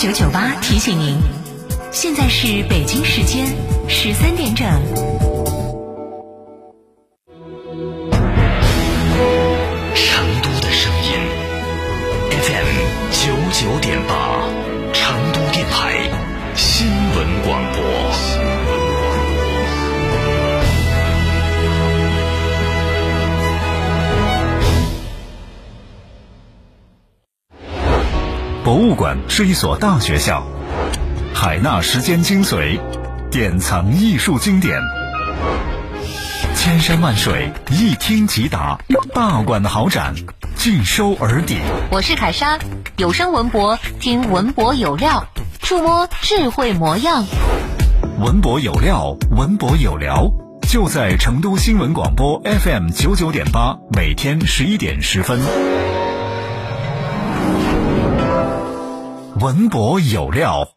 九九八提醒您，现在是北京时间十三点整。物馆是一所大学校，海纳时间精髓，典藏艺术经典。千山万水，一听即达，大馆豪展，尽收耳底。我是凯莎，有声文博听文博有料，触摸智慧模样。文博有料，文博有聊，就在成都新闻广播 FM 九九点八，每天十一点十分。文博有料，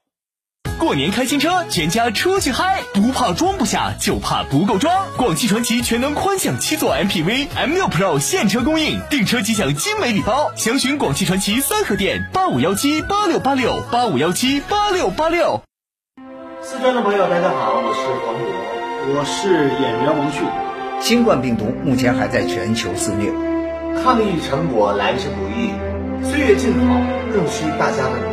过年开新车，全家出去嗨，不怕装不下，就怕不够装。广汽传祺全能宽享七座 MPV M6 Pro 现车供应，订车即享精美礼包。详询广汽传祺三河店八五幺七八六八六八五幺七八六八六。四川的朋友，大家好，我是黄渤，我是演员王迅。新冠病毒目前还在全球肆虐，抗疫成果来之不易，岁月静好更需大家的努力。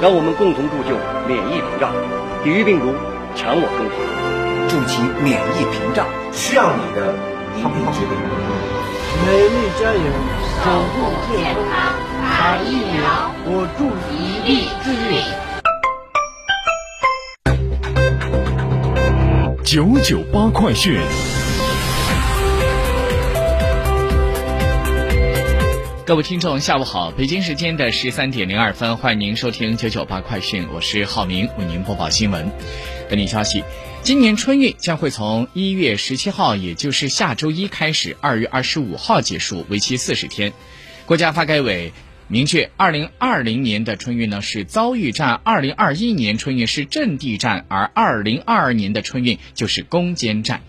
让我们共同铸就免疫屏障，抵御病毒，强我中华。筑起免疫屏障，需要你的一臂之力。美丽加油，守护健康，打疫苗，我助一臂之力。九九八快讯。各位听众，下午好！北京时间的十三点零二分，欢迎您收听九九八快讯，我是浩明，为您播报新闻。本地消息：今年春运将会从一月十七号，也就是下周一开始，二月二十五号结束，为期四十天。国家发改委明确，二零二零年的春运呢是遭遇战，二零二一年春运是阵地战，而二零二二年的春运就是攻坚战。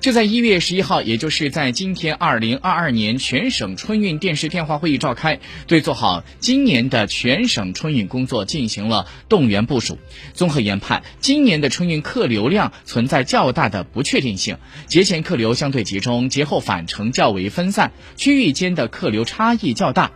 就在一月十一号，也就是在今天，二零二二年全省春运电视电话会议召开，对做好今年的全省春运工作进行了动员部署。综合研判，今年的春运客流量存在较大的不确定性，节前客流相对集中，节后返程较为分散，区域间的客流差异较大。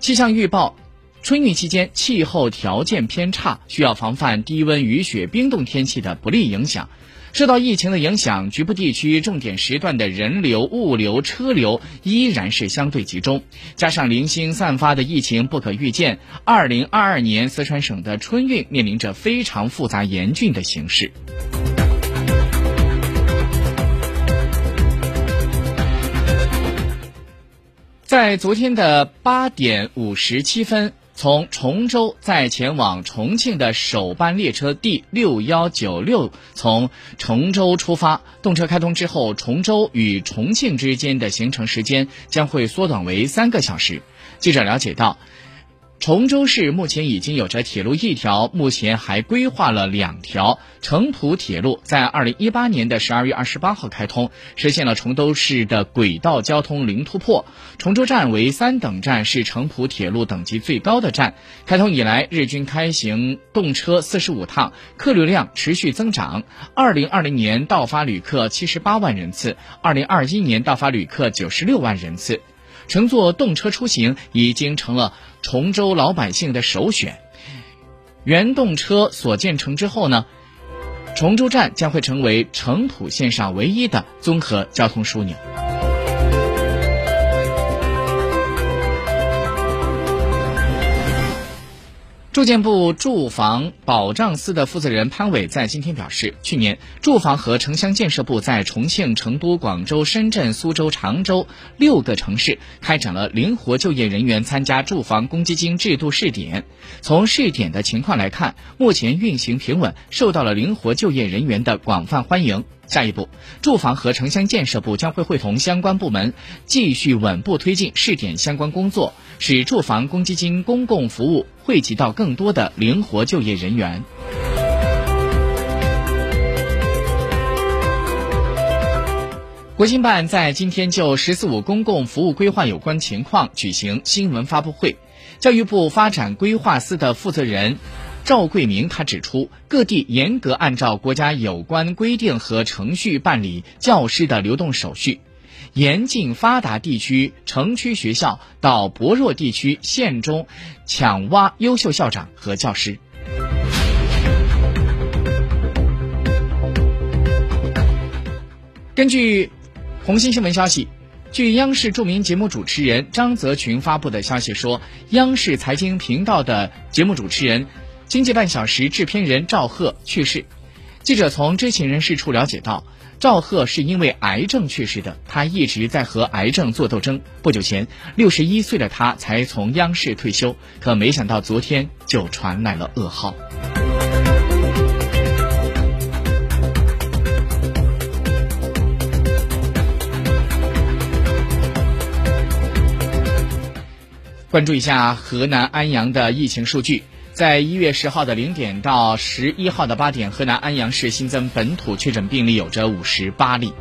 气象预报。春运期间气候条件偏差，需要防范低温、雨雪、冰冻天气的不利影响。受到疫情的影响，局部地区重点时段的人流、物流、车流依然是相对集中，加上零星散发的疫情不可预见，二零二二年四川省的春运面临着非常复杂严峻的形势。在昨天的八点五十七分。从崇州再前往重庆的首班列车 D 六幺九六从崇州出发，动车开通之后，崇州与重庆之间的行程时间将会缩短为三个小时。记者了解到。崇州市目前已经有着铁路一条，目前还规划了两条。成蒲铁路在二零一八年的十二月二十八号开通，实现了崇州市的轨道交通零突破。崇州站为三等站，是成蒲铁路等级最高的站。开通以来，日均开行动车四十五趟，客流量持续增长。二零二零年到发旅客七十八万人次，二零二一年到发旅客九十六万人次。乘坐动车出行已经成了崇州老百姓的首选。原动车所建成之后呢，崇州站将会成为成蒲线上唯一的综合交通枢纽。住建部住房保障司的负责人潘伟在今天表示，去年住房和城乡建设部在重庆、成都、广州、深圳、苏州、常州六个城市开展了灵活就业人员参加住房公积金制度试点。从试点的情况来看，目前运行平稳，受到了灵活就业人员的广泛欢迎。下一步，住房和城乡建设部将会会同相关部门继续稳步推进试点相关工作，使住房公积金公共服务惠及到更多的灵活就业人员。国新办在今天就“十四五”公共服务规划有关情况举行新闻发布会，教育部发展规划司的负责人。赵桂明他指出，各地严格按照国家有关规定和程序办理教师的流动手续，严禁发达地区城区学校到薄弱地区县中抢挖优秀校长和教师。根据红星新闻消息，据央视著名节目主持人张泽群发布的消息说，央视财经频道的节目主持人。经济半小时制片人赵贺去世，记者从知情人士处了解到，赵贺是因为癌症去世的。他一直在和癌症做斗争。不久前，六十一岁的他才从央视退休，可没想到昨天就传来了噩耗。关注一下河南安阳的疫情数据。在一月十号的零点到十一号的八点，河南安阳市新增本土确诊病例有着五十八例。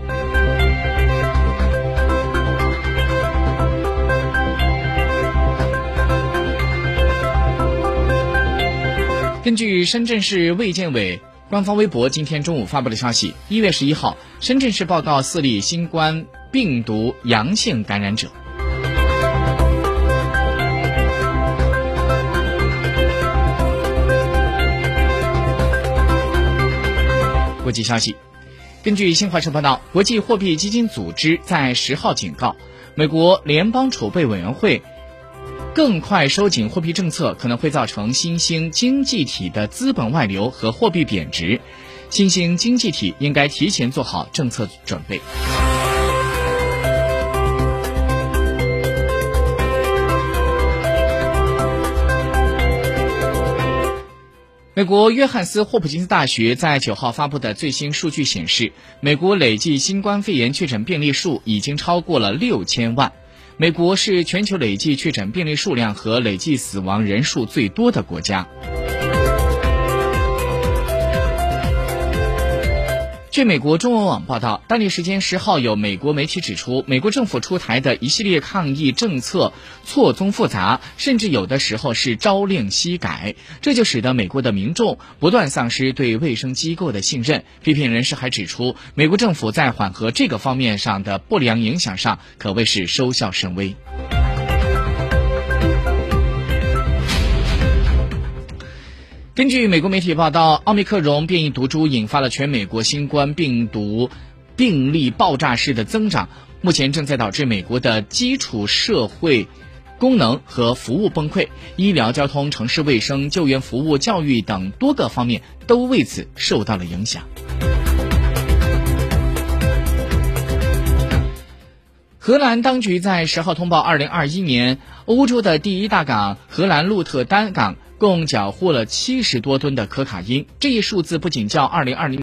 根据深圳市卫健委官方微博今天中午发布的消息，一月十一号，深圳市报告四例新冠病毒阳性感染者。国际消息，根据新华社报道，国际货币基金组织在十号警告，美国联邦储备委员会更快收紧货币政策可能会造成新兴经济体的资本外流和货币贬值，新兴经济体应该提前做好政策准备。美国约翰斯霍普金斯大学在九号发布的最新数据显示，美国累计新冠肺炎确诊病例数已经超过了六千万。美国是全球累计确诊病例数量和累计死亡人数最多的国家。据美国中文网报道，当地时间十号，有美国媒体指出，美国政府出台的一系列抗疫政策错综复杂，甚至有的时候是朝令夕改，这就使得美国的民众不断丧失对卫生机构的信任。批评人士还指出，美国政府在缓和这个方面上的不良影响上，可谓是收效甚微。根据美国媒体报道，奥密克戎变异毒株引发了全美国新冠病毒病例爆炸式的增长，目前正在导致美国的基础社会功能和服务崩溃，医疗、交通、城市卫生、救援服务、教育等多个方面都为此受到了影响。荷兰当局在十号通报，二零二一年欧洲的第一大港荷兰鹿特丹港。共缴获了七十多吨的可卡因，这一数字不仅较二零二零。